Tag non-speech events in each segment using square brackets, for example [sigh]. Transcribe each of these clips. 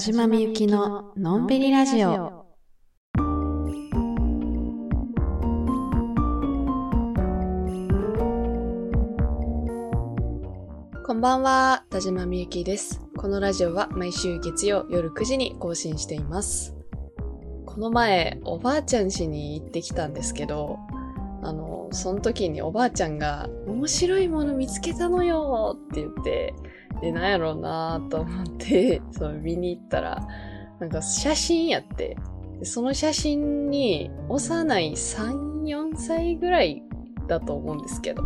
島みゆきののんびりラジオ。こんばんは、田島みゆきです。このラジオは毎週月曜夜9時に更新しています。この前、おばあちゃん家に行ってきたんですけど、あの、その時におばあちゃんが、面白いもの見つけたのよって言って、で、なんやろうなと思って、[laughs] そう、見に行ったら、なんか写真やって、その写真に幼い3、4歳ぐらいだと思うんですけど、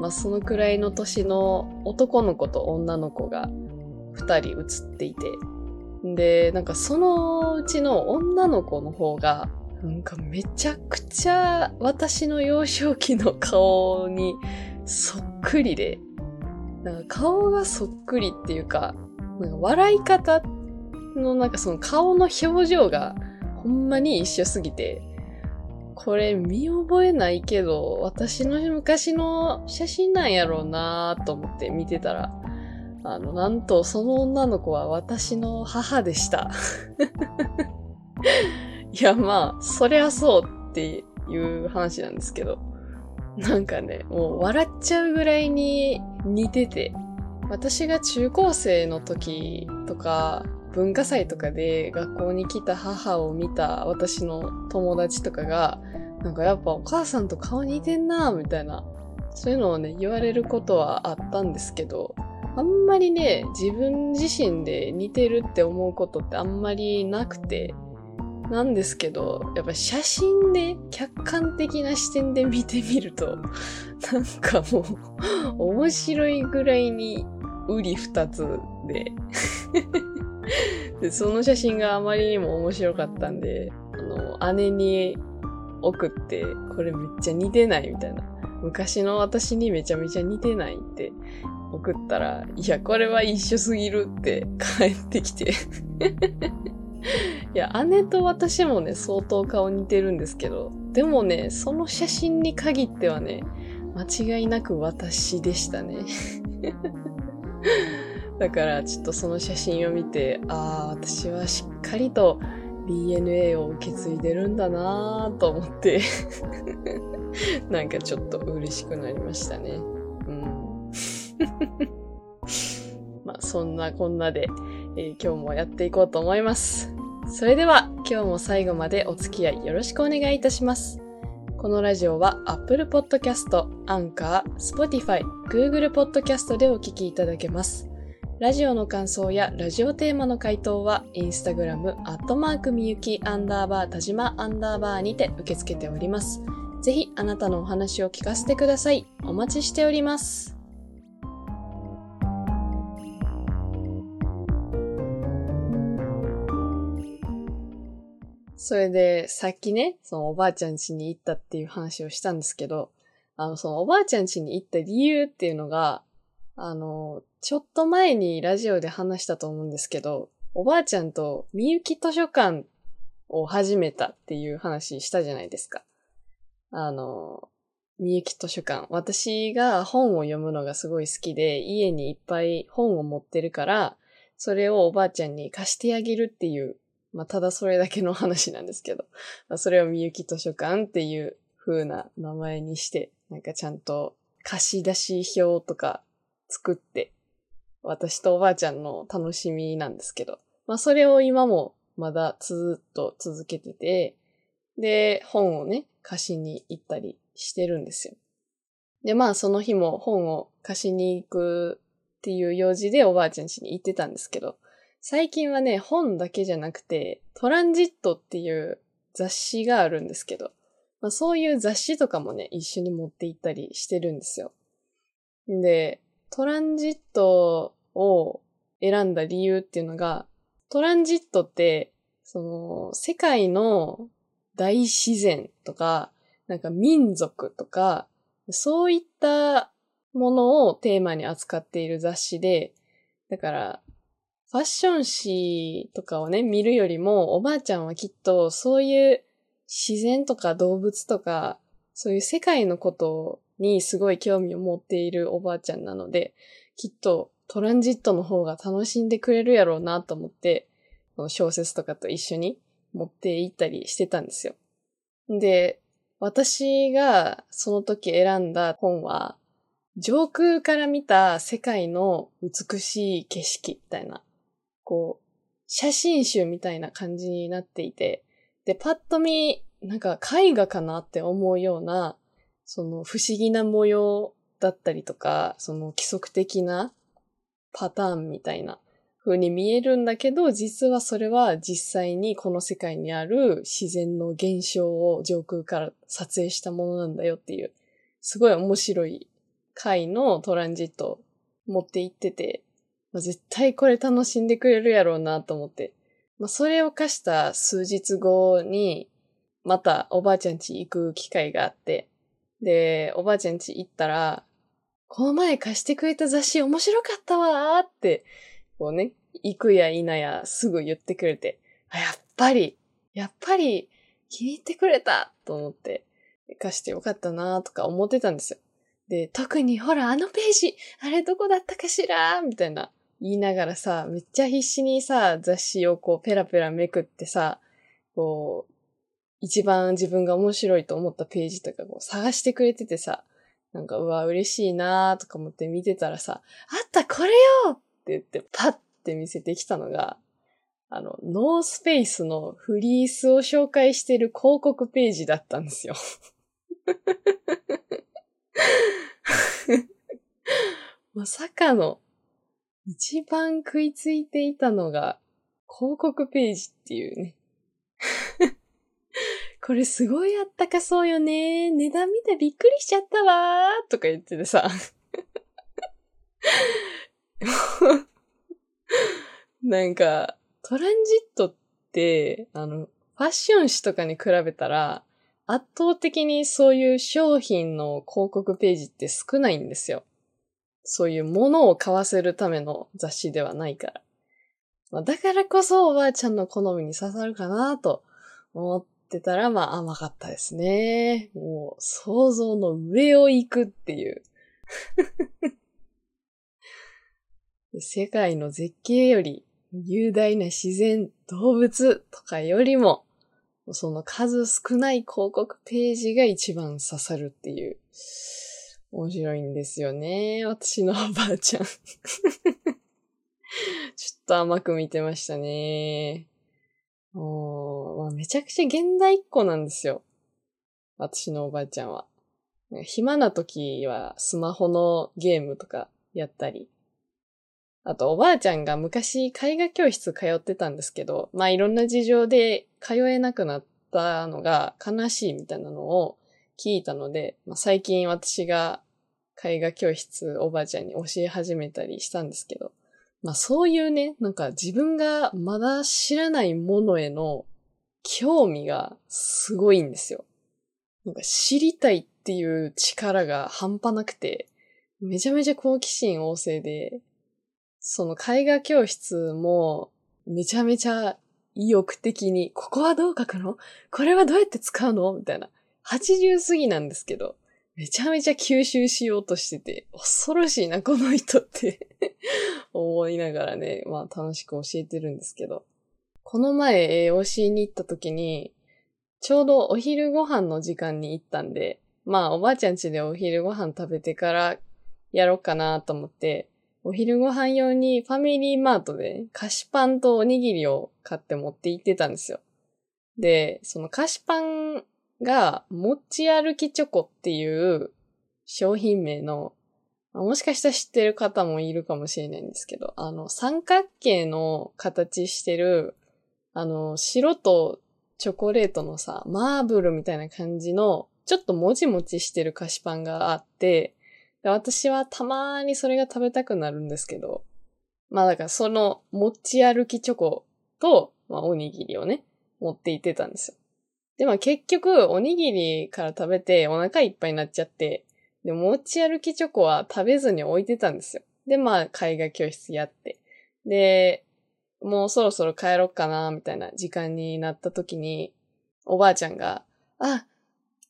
まあそのくらいの年の男の子と女の子が2人写っていて、で、なんかそのうちの女の子の方が、なんかめちゃくちゃ私の幼少期の顔にそっくりで、なんか顔がそっくりっていうか、なんか笑い方のなんかその顔の表情がほんまに一緒すぎて、これ見覚えないけど、私の昔の写真なんやろうなと思って見てたら、あの、なんとその女の子は私の母でした。[laughs] いや、まあ、そりゃそうっていう話なんですけど。なんかね、もう笑っちゃうぐらいに似てて、私が中高生の時とか、文化祭とかで学校に来た母を見た私の友達とかが、なんかやっぱお母さんと顔似てんなみたいな、そういうのをね、言われることはあったんですけど、あんまりね、自分自身で似てるって思うことってあんまりなくて、なんですけど、やっぱ写真で客観的な視点で見てみると、なんかもう、面白いぐらいに、うり二つでで、その写真があまりにも面白かったんで、あの、姉に送って、これめっちゃ似てないみたいな。昔の私にめちゃめちゃ似てないって送ったら、いや、これは一緒すぎるって帰ってきていや、姉と私もね、相当顔似てるんですけど、でもね、その写真に限ってはね、間違いなく私でしたね。[laughs] だからちょっとその写真を見て、ああ、私はしっかりと DNA を受け継いでるんだなぁと思って [laughs] なんかちょっと嬉しくなりましたね。うん。[laughs] まあそんなこんなで、えー、今日もやっていこうと思います。それでは今日も最後までお付き合いよろしくお願いいたします。このラジオは Apple Podcast、Anchor、Spotify、Google Podcast でお聞きいただけます。ラジオの感想やラジオテーマの回答は、インスタグラム、アットマークみゆき、アンダーバー、田島、アンダーバーにて受け付けております。ぜひ、あなたのお話を聞かせてください。お待ちしております。それで、さっきね、そのおばあちゃん家に行ったっていう話をしたんですけど、あの、そのおばあちゃん家に行った理由っていうのが、あの、ちょっと前にラジオで話したと思うんですけど、おばあちゃんとみゆき図書館を始めたっていう話したじゃないですか。あの、みゆき図書館。私が本を読むのがすごい好きで、家にいっぱい本を持ってるから、それをおばあちゃんに貸してあげるっていうまあ、ただそれだけの話なんですけど、[laughs] まあ、それをみゆき図書館っていう風な名前にして、なんかちゃんと貸し出し表とか作って、私とおばあちゃんの楽しみなんですけど、まあ、それを今もまだずっと続けてて、で、本をね、貸しに行ったりしてるんですよ。で、まあその日も本を貸しに行くっていう用事でおばあちゃん家に行ってたんですけど、最近はね、本だけじゃなくて、トランジットっていう雑誌があるんですけど、まあ、そういう雑誌とかもね、一緒に持って行ったりしてるんですよ。で、トランジットを選んだ理由っていうのが、トランジットって、その、世界の大自然とか、なんか民族とか、そういったものをテーマに扱っている雑誌で、だから、ファッション誌とかをね、見るよりも、おばあちゃんはきっとそういう自然とか動物とか、そういう世界のことにすごい興味を持っているおばあちゃんなので、きっとトランジットの方が楽しんでくれるやろうなと思って、この小説とかと一緒に持って行ったりしてたんですよ。で、私がその時選んだ本は、上空から見た世界の美しい景色みたいな、こう、写真集みたいな感じになっていて、で、パッと見、なんか絵画かなって思うような、その不思議な模様だったりとか、その規則的なパターンみたいな風に見えるんだけど、実はそれは実際にこの世界にある自然の現象を上空から撮影したものなんだよっていう、すごい面白い回のトランジットを持って行ってて、絶対これ楽しんでくれるやろうなと思って。まあ、それを課した数日後に、またおばあちゃん家行く機会があって、で、おばあちゃん家行ったら、この前貸してくれた雑誌面白かったわーって、こうね、行くや否やすぐ言ってくれて、あ、やっぱり、やっぱり気に入ってくれたと思って、貸してよかったなーとか思ってたんですよ。で、特にほらあのページ、あれどこだったかしらみたいな言いながらさ、めっちゃ必死にさ、雑誌をこうペラペラめくってさ、こう、一番自分が面白いと思ったページとかこう探してくれててさ、なんか、うわ、嬉しいなーとか思って見てたらさ、あったこれよって言って、パッて見せてきたのが、あの、ノースペースのフリースを紹介してる広告ページだったんですよ。[laughs] まさかの、一番食いついていたのが、広告ページっていうね。[laughs] これすごいあったかそうよね。値段見てびっくりしちゃったわーとか言っててさ。[laughs] なんか、トランジットって、あの、ファッション誌とかに比べたら、圧倒的にそういう商品の広告ページって少ないんですよ。そういうものを買わせるための雑誌ではないから。まあ、だからこそおばあちゃんの好みに刺さるかなと思ってたら、まあ甘かったですね。もう想像の上を行くっていう [laughs] 世界の絶景より雄大な自然、動物とかよりも、その数少ない広告ページが一番刺さるっていう。面白いんですよね。私のおばあちゃん。[laughs] ちょっと甘く見てましたね。おまあ、めちゃくちゃ現代っ子なんですよ。私のおばあちゃんは。暇な時はスマホのゲームとかやったり。あと、おばあちゃんが昔絵画教室通ってたんですけど、まあいろんな事情で通えなくなったのが悲しいみたいなのを聞いたので、まあ、最近私が絵画教室おばあちゃんに教え始めたりしたんですけど、まあそういうね、なんか自分がまだ知らないものへの興味がすごいんですよ。なんか知りたいっていう力が半端なくて、めちゃめちゃ好奇心旺盛で、その絵画教室も、めちゃめちゃ意欲的に、ここはどう書くの？これはどうやって使うの？みたいな。80過ぎなんですけど、めちゃめちゃ吸収しようとしてて、恐ろしいな、この人って [laughs] 思いながらね、まあ楽しく教えてるんですけど。この前、えー、教えに行った時に、ちょうどお昼ご飯の時間に行ったんで、まあおばあちゃん家でお昼ご飯食べてからやろうかなと思って、お昼ご飯用にファミリーマートで菓子パンとおにぎりを買って持って行ってたんですよ。で、その菓子パンが持ち歩きチョコっていう商品名の、もしかしたら知ってる方もいるかもしれないんですけど、あの三角形の形してる、あの白とチョコレートのさ、マーブルみたいな感じの、ちょっともちもちしてる菓子パンがあって、で私はたまーにそれが食べたくなるんですけど、まあだからその持ち歩きチョコと、まあおにぎりをね、持って行ってたんですよ。で、まあ結局、おにぎりから食べてお腹いっぱいになっちゃって、で、持ち歩きチョコは食べずに置いてたんですよ。で、まあ絵画教室やって。で、もうそろそろ帰ろっかな、みたいな時間になった時に、おばあちゃんが、あ、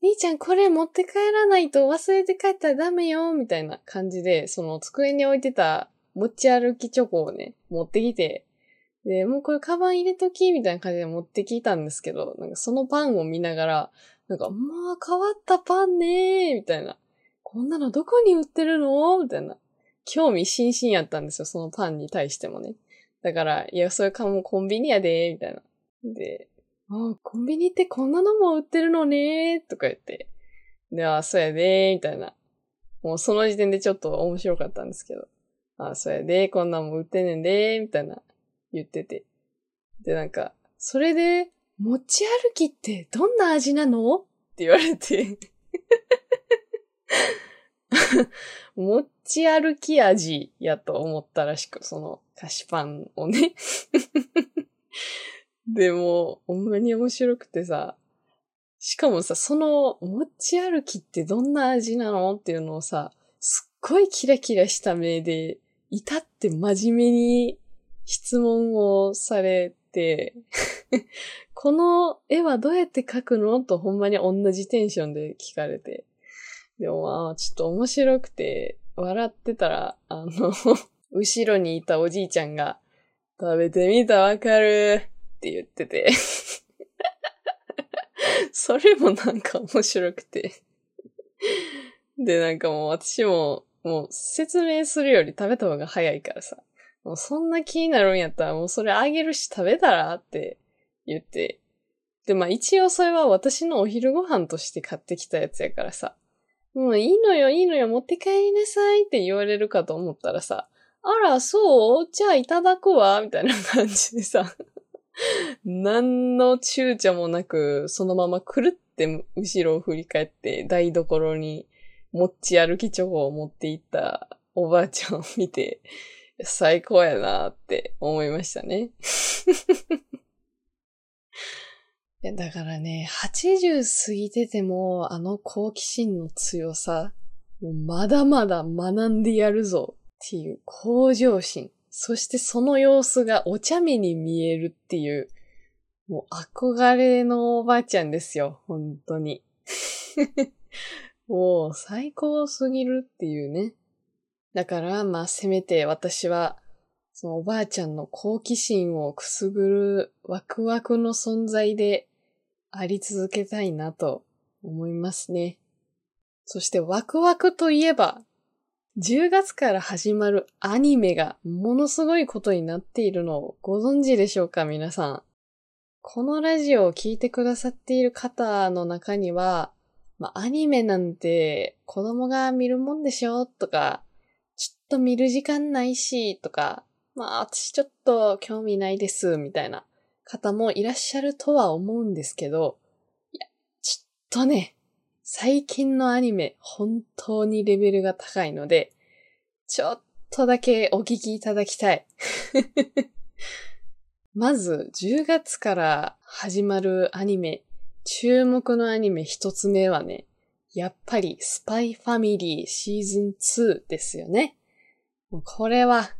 兄ちゃんこれ持って帰らないと忘れて帰ったらダメよ、みたいな感じで、その机に置いてた持ち歩きチョコをね、持ってきて、で、もうこれカバン入れときみたいな感じで持ってきたんですけど、なんかそのパンを見ながら、なんか、まあ変わったパンねーみたいな。こんなのどこに売ってるの？みたいな。興味津々やったんですよ、そのパンに対してもね。だから、いや、それかもコンビニやでーみたいな。で、あコンビニってこんなのも売ってるのねーとか言って。で、あ、そうやでーみたいな。もうその時点でちょっと面白かったんですけど。あ、そうやでーこんなんも売ってんねんでーみたいな言ってて。で、なんか、それで、持ち歩きってどんな味なの？って言われて。[laughs] 持ち歩き味やと思ったらしく、その菓子パンをね。[laughs] でも、ほんまに面白くてさ、しかもさ、その持ち歩きってどんな味なの？っていうのをさ、すっごいキラキラした目で、至って真面目に質問をされて [laughs] この絵はどうやって描くの？とほんまに同じテンションで聞かれて。でもまあ、ちょっと面白くて、笑ってたら、あの [laughs] 後ろにいたおじいちゃんが、食べてみたわかるって言ってて [laughs] それもなんか面白くてで、なんかもう私も、もう説明するより食べた方が早いからさ。もうそんな気になるんやったらもうそれあげるし食べたらって言って。で、まあ一応それは私のお昼ご飯として買ってきたやつやからさ。もういいのよ、いいのよ、持って帰りなさいって言われるかと思ったらさ、あら、そう？じゃあいただくわ、みたいな感じでさ、何の躊躇もなく、そのままくるって後ろを振り返って台所に持ち歩きチョコを持っていったおばあちゃんを見て、最高やなって思いましたね。[laughs] だからね、80過ぎてても、あの好奇心の強さ、まだまだ学んでやるぞっていう向上心。そしてその様子がお茶目に見えるっていう、もう憧れのおばあちゃんですよ、本当に。[laughs] もう最高すぎるっていうね。だから、まあ、せめて私は、そのおばあちゃんの好奇心をくすぐるワクワクの存在であり続けたいなと思いますね。そしてワクワクといえば、10月から始まるアニメがものすごいことになっているのをご存知でしょうか皆さん。このラジオを聴いてくださっている方の中には、まあ、アニメなんて子供が見るもんでしょとか、と見る時間ないし、とか、まあ私ちょっと興味ないです、みたいな方もいらっしゃるとは思うんですけど、いや、ちょっとね、最近のアニメ、本当にレベルが高いので、ちょっとだけお聞きいただきたい。[laughs] まず、10月から始まるアニメ、注目のアニメ一つ目はね、やっぱりスパイファミリーシーズン2ですよね。これは、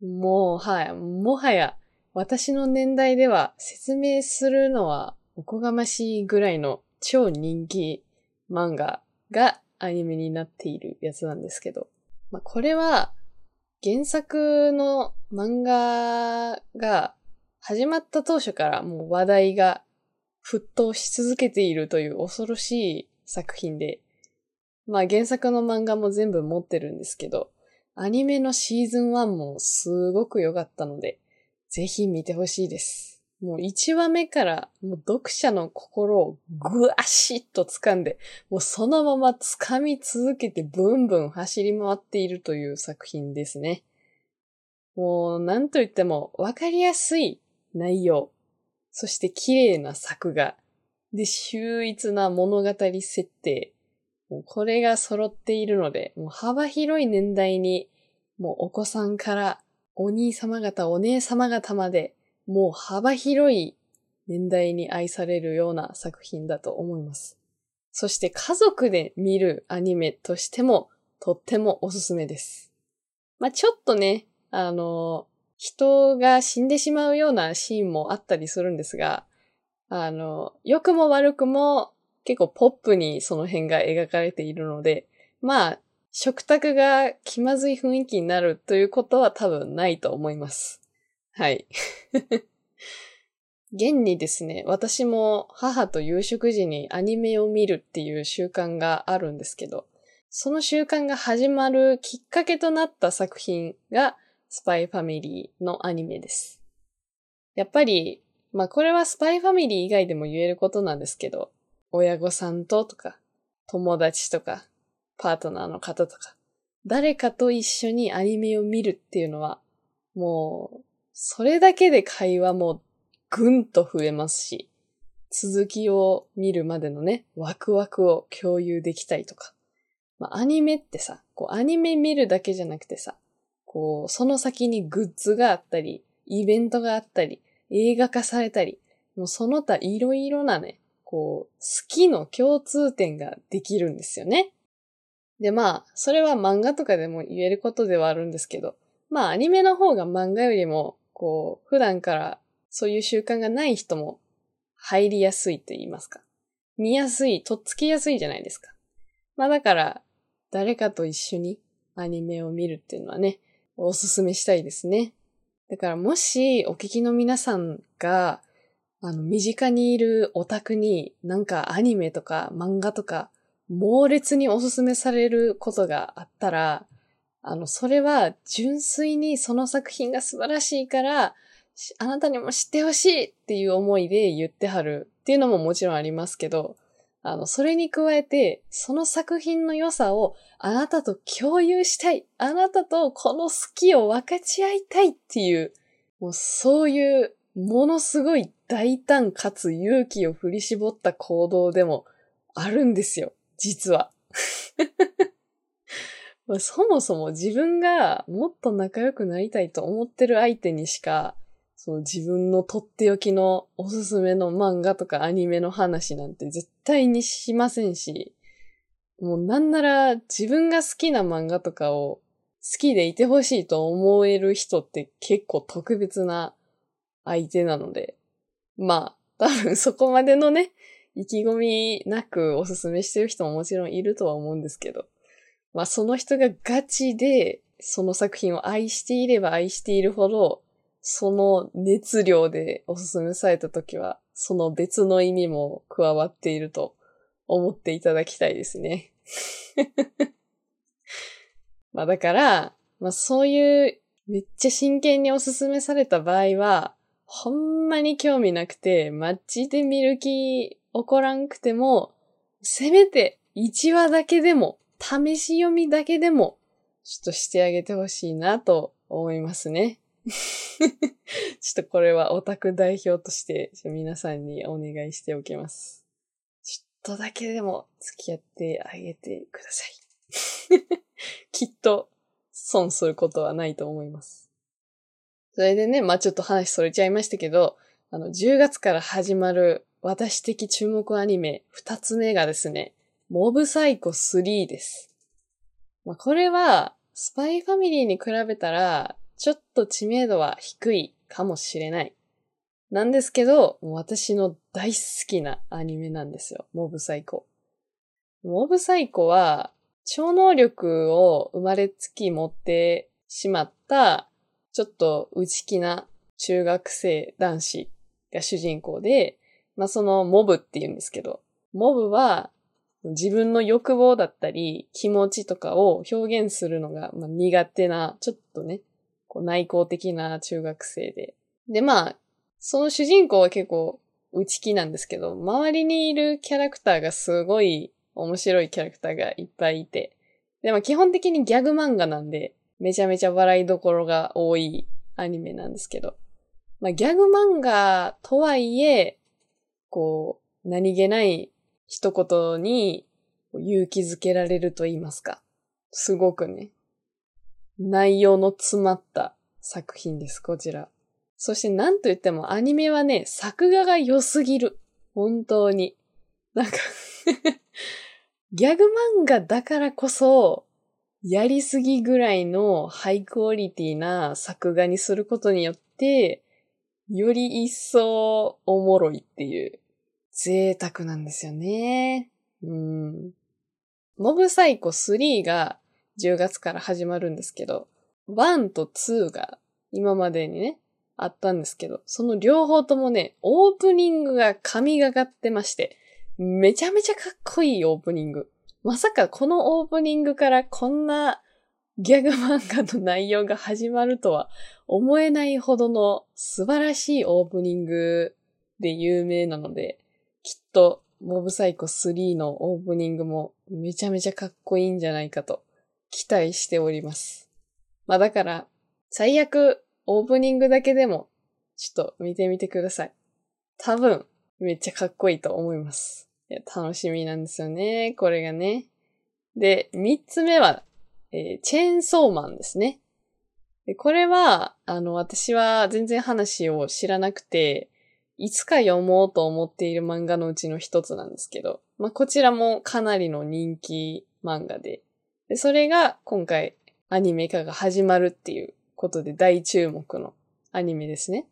もう、はい、もはや私の年代では説明するのはおこがましいぐらいの超人気漫画がアニメになっているやつなんですけど、まあ、これは原作の漫画が始まった当初からもう話題が沸騰し続けているという恐ろしい作品で、まあ原作の漫画も全部持ってるんですけど、アニメのシーズン1もすごく良かったので、ぜひ見てほしいです。もう1話目からもう読者の心をぐわしっと掴んで、もうそのまま掴み続けてブンブン走り回っているという作品ですね。もうなんと言ってもわかりやすい内容。そして綺麗な作画。で、秀逸な物語設定。もうこれが揃っているので、もう幅広い年代に、もうお子さんからお兄様方、お姉様方まで、もう幅広い年代に愛されるような作品だと思います。そして家族で見るアニメとしてもとってもおすすめです。まあ、ちょっとね、あの、人が死んでしまうようなシーンもあったりするんですが、あの、良くも悪くも結構ポップにその辺が描かれているので、まあ、食卓が気まずい雰囲気になるということは多分ないと思います。はい。[laughs] 現にですね、私も母と夕食時にアニメを見るっていう習慣があるんですけど、その習慣が始まるきっかけとなった作品がスパイファミリーのアニメです。やっぱり、まあこれはスパイファミリー以外でも言えることなんですけど、親御さんととか、友達とか、パートナーの方とか、誰かと一緒にアニメを見るっていうのは、もう、それだけで会話もぐんと増えますし、続きを見るまでのね、ワクワクを共有できたりとか。まあ、アニメってさ、こう、アニメ見るだけじゃなくてさ、こう、その先にグッズがあったり、イベントがあったり、映画化されたり、もうその他いろいろなね、こう、好きの共通点ができるんですよね。で、まあ、それは漫画とかでも言えることではあるんですけど、まあ、アニメの方が漫画よりも、こう、普段からそういう習慣がない人も入りやすいと言いますか。見やすい、とっつきやすいじゃないですか。まあだから、誰かと一緒にアニメを見るっていうのはね、おすすめしたいですね。だからもしお聞きの皆さんが、あの、身近にいるオタクになんかアニメとか漫画とか猛烈におすすめされることがあったら、あの、それは純粋にその作品が素晴らしいから、あなたにも知ってほしいっていう思いで言ってはるっていうのももちろんありますけど、あの、それに加えて、その作品の良さをあなたと共有したい。あなたとこの好きを分かち合いたいっていう、もうそういうものすごい大胆かつ勇気を振り絞った行動でもあるんですよ。実は。[laughs] まあ、そもそも自分がもっと仲良くなりたいと思ってる相手にしかその自分のとっておきのおすすめの漫画とかアニメの話なんて絶対にしませんし、もうなんなら自分が好きな漫画とかを好きでいてほしいと思える人って結構特別な相手なので、まあ多分そこまでのね、意気込みなくおすすめしてる人ももちろんいるとは思うんですけど、まあその人がガチでその作品を愛していれば愛しているほど、その熱量でおすすめされたときは、その別の意味も加わっていると思っていただきたいですね。[laughs] まあだから、まあそういうめっちゃ真剣におすすめされた場合は、ほんまに興味なくて、マッチで見る気起こらんくても、せめて1話だけでも、試し読みだけでも、ちょっとしてあげてほしいなと思いますね。[laughs] ちょっとこれはオタク代表として皆さんにお願いしておきます。ちょっとだけでも付き合ってあげてください。[laughs] きっと損することはないと思います。それでね、まあちょっと話それちゃいましたけど、あの、10月から始まる私的注目アニメ2つ目がですね、モブサイコ3です。まあこれは、スパイファミリーに比べたら、ちょっと知名度は低いかもしれない。なんですけど、私の大好きなアニメなんですよ。モブサイコ。モブサイコは、超能力を生まれつき持ってしまった、ちょっと内気な中学生男子が主人公で、まあそのモブって言うんですけど、モブは自分の欲望だったり気持ちとかを表現するのが苦手な、ちょっとね、こう内向的な中学生で。で、まあ、その主人公は結構内気なんですけど、周りにいるキャラクターがすごい面白いキャラクターがいっぱいいて。で、まあ基本的にギャグ漫画なんで、めちゃめちゃ笑いどころが多いアニメなんですけど。まあギャグ漫画とはいえ、こう、何気ない一言に勇気づけられると言いますか。すごくね、内容の詰まった作品です、こちら。そしてなんと言ってもアニメはね、作画が良すぎる。本当に。なんか [laughs] ギャグ漫画だからこそ、やりすぎぐらいのハイクオリティな作画にすることによって、より一層おもろいっていう贅沢なんですよね。うん。モブサイコ3が10月から始まるんですけど、1と2が今までにね、あったんですけど、その両方ともね、オープニングが神がかってまして、めちゃめちゃかっこいいオープニング。まさかこのオープニングからこんなギャグ漫画の内容が始まるとは思えないほどの素晴らしいオープニングで有名なので、きっとモブサイコ3のオープニングもめちゃめちゃかっこいいんじゃないかと期待しております。まあだから、最悪オープニングだけでもちょっと見てみてください。多分めっちゃかっこいいと思います。いや楽しみなんですよね、これがね。で、三つ目は、えー、チェーンソーマンですね。でこれは、あの、私は全然話を知らなくて、いつか読もうと思っている漫画のうちの一つなんですけど、まあ、こちらもかなりの人気漫画で、で、それが今回アニメ化が始まるっていうことで大注目のアニメですね。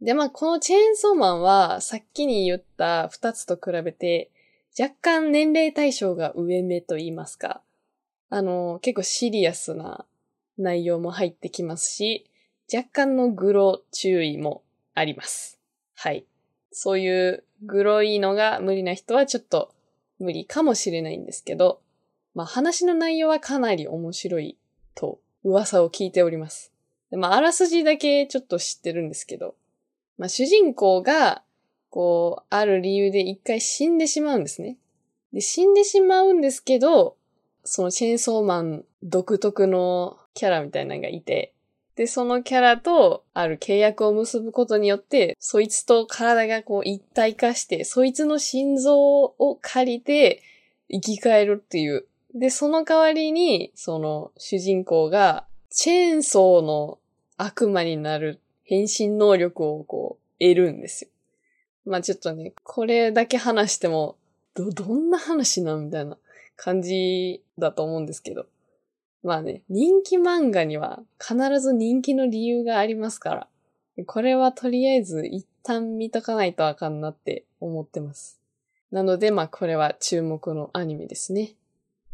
で、まあ、このチェーンソーマンはさっきに言った二つと比べて若干年齢対象が上目と言いますか、あの、結構シリアスな内容も入ってきますし、若干のグロ注意もあります。はい。そういうグロいのが無理な人はちょっと無理かもしれないんですけど、まあ話の内容はかなり面白いと噂を聞いております。でまああらすじだけちょっと知ってるんですけど、まあ主人公がこう、ある理由で一回死んでしまうんですね。で、死んでしまうんですけど、そのチェーンソーマン独特のキャラみたいなのがいて、で、そのキャラとある契約を結ぶことによって、そいつと体がこう一体化して、そいつの心臓を借りて生き返るっていう。で、その代わりに、その主人公がチェーンソーの悪魔になる変身能力をこう得るんですよ。まあちょっとね、これだけ話しても、ど、どんな話なんみたいな感じだと思うんですけど。まあね、人気漫画には必ず人気の理由がありますから、これはとりあえず一旦見とかないとあかんなって思ってます。なので、まあこれは注目のアニメですね。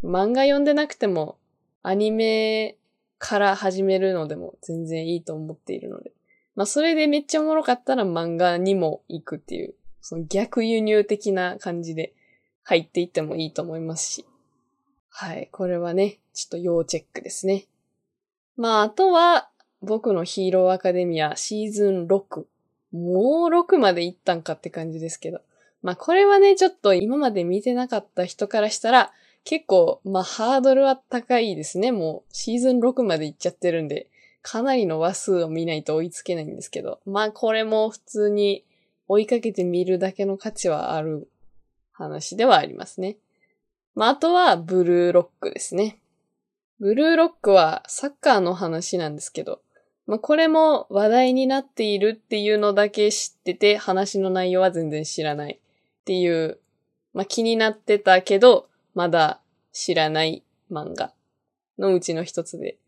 漫画読んでなくても、アニメから始めるのでも全然いいと思っているので。まあそれでめっちゃおもろかったら漫画にも行くっていう、その逆輸入的な感じで入っていってもいいと思いますし。はい。これはね、ちょっと要チェックですね。まあ、あとは、僕のヒーローアカデミアシーズン6。もう6まで行ったんかって感じですけど。まあ、これはね、ちょっと今まで見てなかった人からしたら、結構、まあ、ハードルは高いですね。もう、シーズン6まで行っちゃってるんで、かなりの話数を見ないと追いつけないんですけど。まあ、これも普通に追いかけてみるだけの価値はある話ではありますね。まあ、あとは、ブルーロックですね。ブルーロックはサッカーの話なんですけど、まあ、これも話題になっているっていうのだけ知ってて、話の内容は全然知らないっていう、まあ、気になってたけど、まだ知らない漫画のうちの一つで。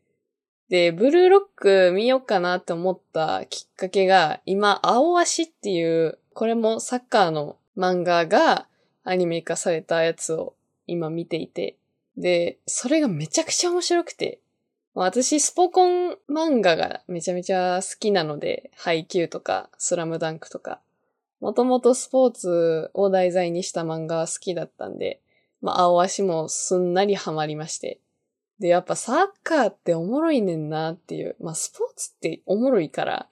で、ブルーロック見ようかなって思ったきっかけが、今、青足っていう、これもサッカーの漫画がアニメ化されたやつを今見ていて、で、それがめちゃくちゃ面白くて、私、スポコン漫画がめちゃめちゃ好きなので、ハイキューとか、スラムダンクとか、もともとスポーツを題材にした漫画は好きだったんで、まあ、青足もすんなりハマりまして。で、やっぱサッカーっておもろいねんなっていう、まあ、スポーツっておもろいから、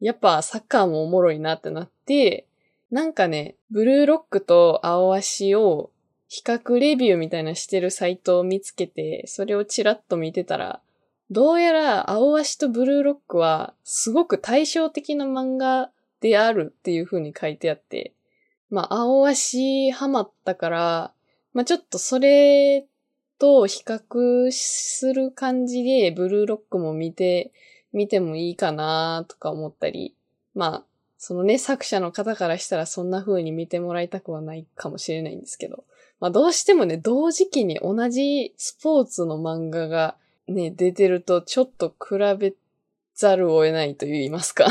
やっぱサッカーもおもろいなってなって、なんかね、ブルーロックと青足を比較レビューみたいなしてるサイトを見つけて、それをチラッと見てたら、どうやら青足とブルーロックはすごく対照的な漫画であるっていう風に書いてあって、まあ青足ハマったから、まあちょっとそれと比較する感じでブルーロックも見てみてもいいかなとか思ったり、まあそのね作者の方からしたらそんな風に見てもらいたくはないかもしれないんですけど、まあどうしてもね、同時期に同じスポーツの漫画がね、出てるとちょっと比べざるを得ないと言いますか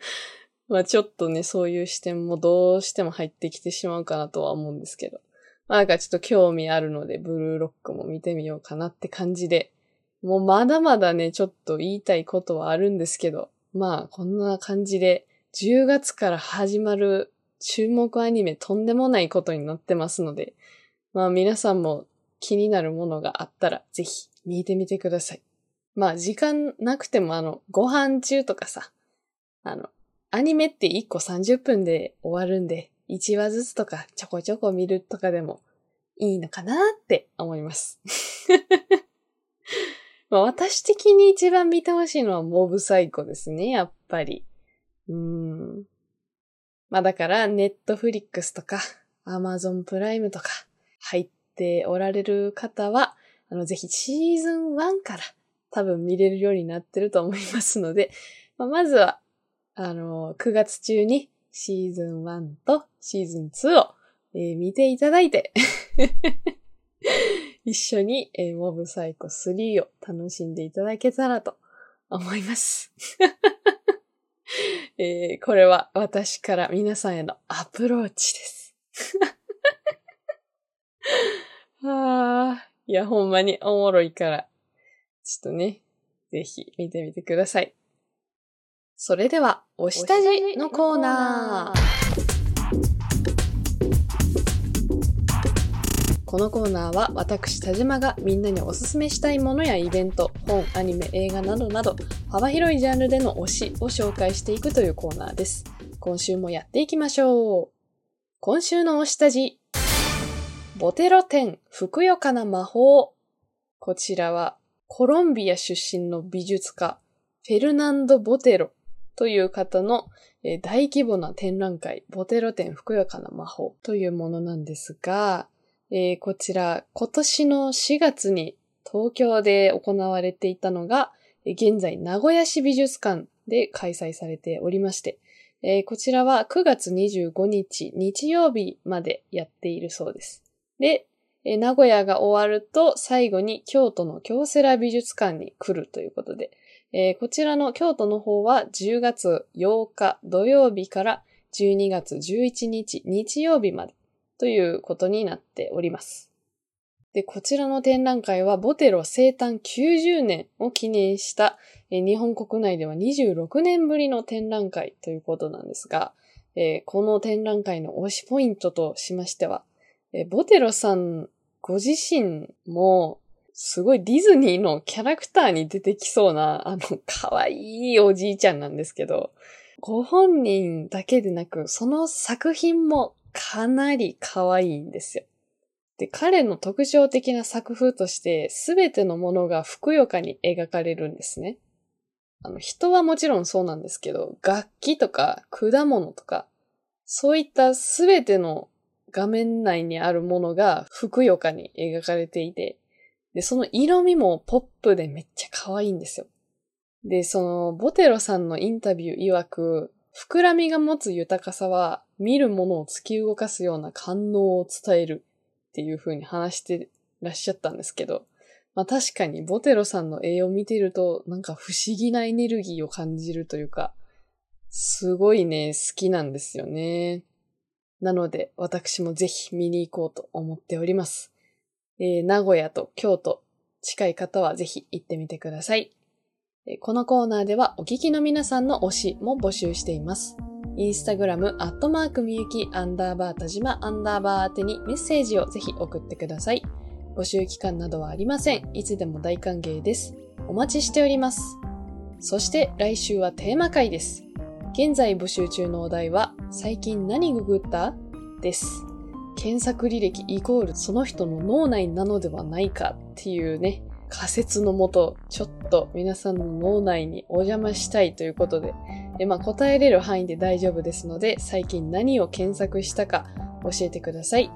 [laughs] まあちょっとね、そういう視点もどうしても入ってきてしまうかなとは思うんですけど。なんかちょっと興味あるので、ブルーロックも見てみようかなって感じで。もうまだまだね、ちょっと言いたいことはあるんですけど、まあ、こんな感じで、10月から始まる注目アニメとんでもないことになってますので、まあ皆さんも気になるものがあったらぜひ見てみてください。まあ時間なくてもあの、ご飯中とかさ、あの、アニメって1個30分で終わるんで、1話ずつとかちょこちょこ見るとかでもいいのかなって思います。[laughs] まあ私的に一番見てほしいのはモブサイコですね、やっぱり。うん。まあだから、ネットフリックスとか、アマゾンプライムとか入っておられる方は、あの、ぜひシーズン1から多分見れるようになってると思いますので、まあ、まずは、あの、9月中にシーズン1とシーズン2を、えー、見ていただいて [laughs] 一緒に、えー、モブサイコ3を楽しんでいただけたらと思います [laughs] えー、これは私から皆さんへのアプローチです。[laughs] ああ、いや、ほんまにおもろいから、ちょっとね、ぜひ見てみてください。それでは、お下地のコーナー。このコーナーは私田島がみんなにおすすめしたいものやイベント、本、アニメ、映画などなど幅広いジャンルでの推しを紹介していくというコーナーです。今週もやっていきましょう。今週の推した字。ボテロ展、ふくよかな魔法。こちらはコロンビア出身の美術家、フェルナンド・ボテロという方の大規模な展覧会、ボテロ展ふくよかな魔法というものなんですが、えー、こちら、今年の4月に東京で行われていたのが、現在名古屋市美術館で開催されておりまして、えー、こちらは9月25日日曜日までやっているそうです。で、えー、名古屋が終わると最後に京都の京セラ美術館に来るということで、えー、こちらの京都の方は10月8日土曜日から12月11日日曜日までということになっております。で、こちらの展覧会はボテロ生誕90年を記念した日本国内では26年ぶりの展覧会ということなんですが、えー、この展覧会の推しポイントとしましては、えー、ボテロさんご自身もすごいディズニーのキャラクターに出てきそうな、あの、可愛いおじいちゃんなんですけど、ご本人だけでなく、その作品もかなり可愛いんですよ。で、彼の特徴的な作風として、すべてのものがふくよかに描かれるんですね。あの、人はもちろんそうなんですけど、楽器とか果物とか、そういったすべての画面内にあるものがふくよかに描かれていて、で、その色味もポップでめっちゃ可愛いんですよ。で、その、ボテロさんのインタビュー曰く、膨らみが持つ豊かさは、見るものを突き動かすような感能を伝えるっていう風に話してらっしゃったんですけど、まあ確かにボテロさんの絵を見てると、なんか不思議なエネルギーを感じるというか、すごいね、好きなんですよね。なので、私もぜひ見に行こうと思っております。えー、名古屋と京都、近い方はぜひ行ってみてください。このコーナーではお聞きの皆さんの推しも募集しています。インスタグラム、アットマークみゆき、アンダーバー田島、アンダーバー宛てにメッセージをぜひ送ってください。募集期間などはありません。いつでも大歓迎です。お待ちしております。そして来週はテーマ回です。現在募集中のお題は、最近何ググった？です。検索履歴イコールその人の脳内なのではないかっていうね、仮説のもと、ちょっと皆さんの脳内にお邪魔したいということで、でまあ、答えれる範囲で大丈夫ですので、最近何を検索したか教えてください。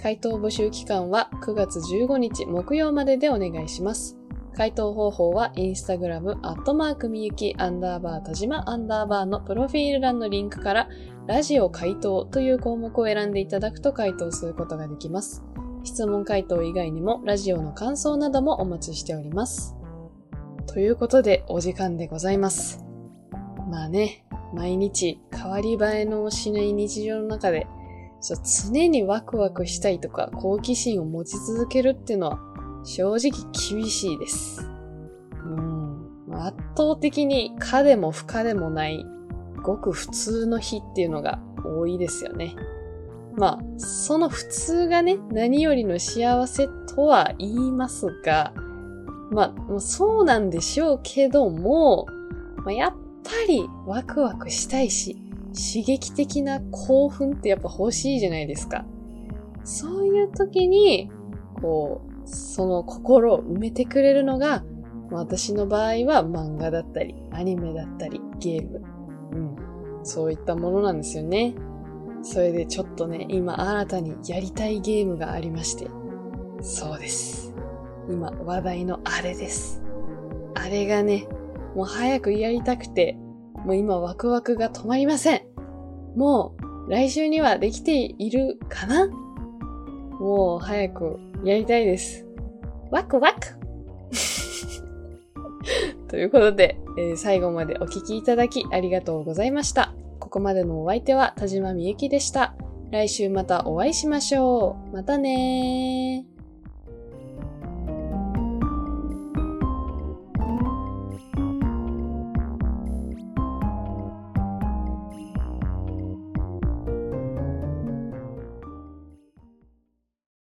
回答募集期間は9月15日木曜まででお願いします。回答方法はインスタグラムアットマークみゆきアンダーバー田島アンダーバーのプロフィール欄のリンクからラジオ回答という項目を選んでいただくと回答することができます。質問回答以外にもラジオの感想などもお待ちしております。ということでお時間でございます。まあね、毎日変わり映えのしない日常の中で常にワクワクしたいとか好奇心を持ち続けるっていうのは正直厳しいです。うん。圧倒的に可でも不可でもない、ごく普通の日っていうのが多いですよね。まあ、その普通がね、何よりの幸せとは言いますが、まあ、そうなんでしょうけども、まあ、やっぱりワクワクしたいし、刺激的な興奮ってやっぱ欲しいじゃないですか。そういう時に、こう、その心を埋めてくれるのが、私の場合は漫画だったり、アニメだったり、ゲーム。そういったものなんですよね。それでちょっとね、今新たにやりたいゲームがありまして。そうです。今話題のあれです。あれがね、もう早くやりたくて、もう今ワクワクが止まりません。もう来週にはできているかな？もう早くやりたいです。ワクワク？ということで、えー、最後までお聴きいただきありがとうございました。ここまでのお相手は田島みゆきでした。来週またお会いしましょう。またねー。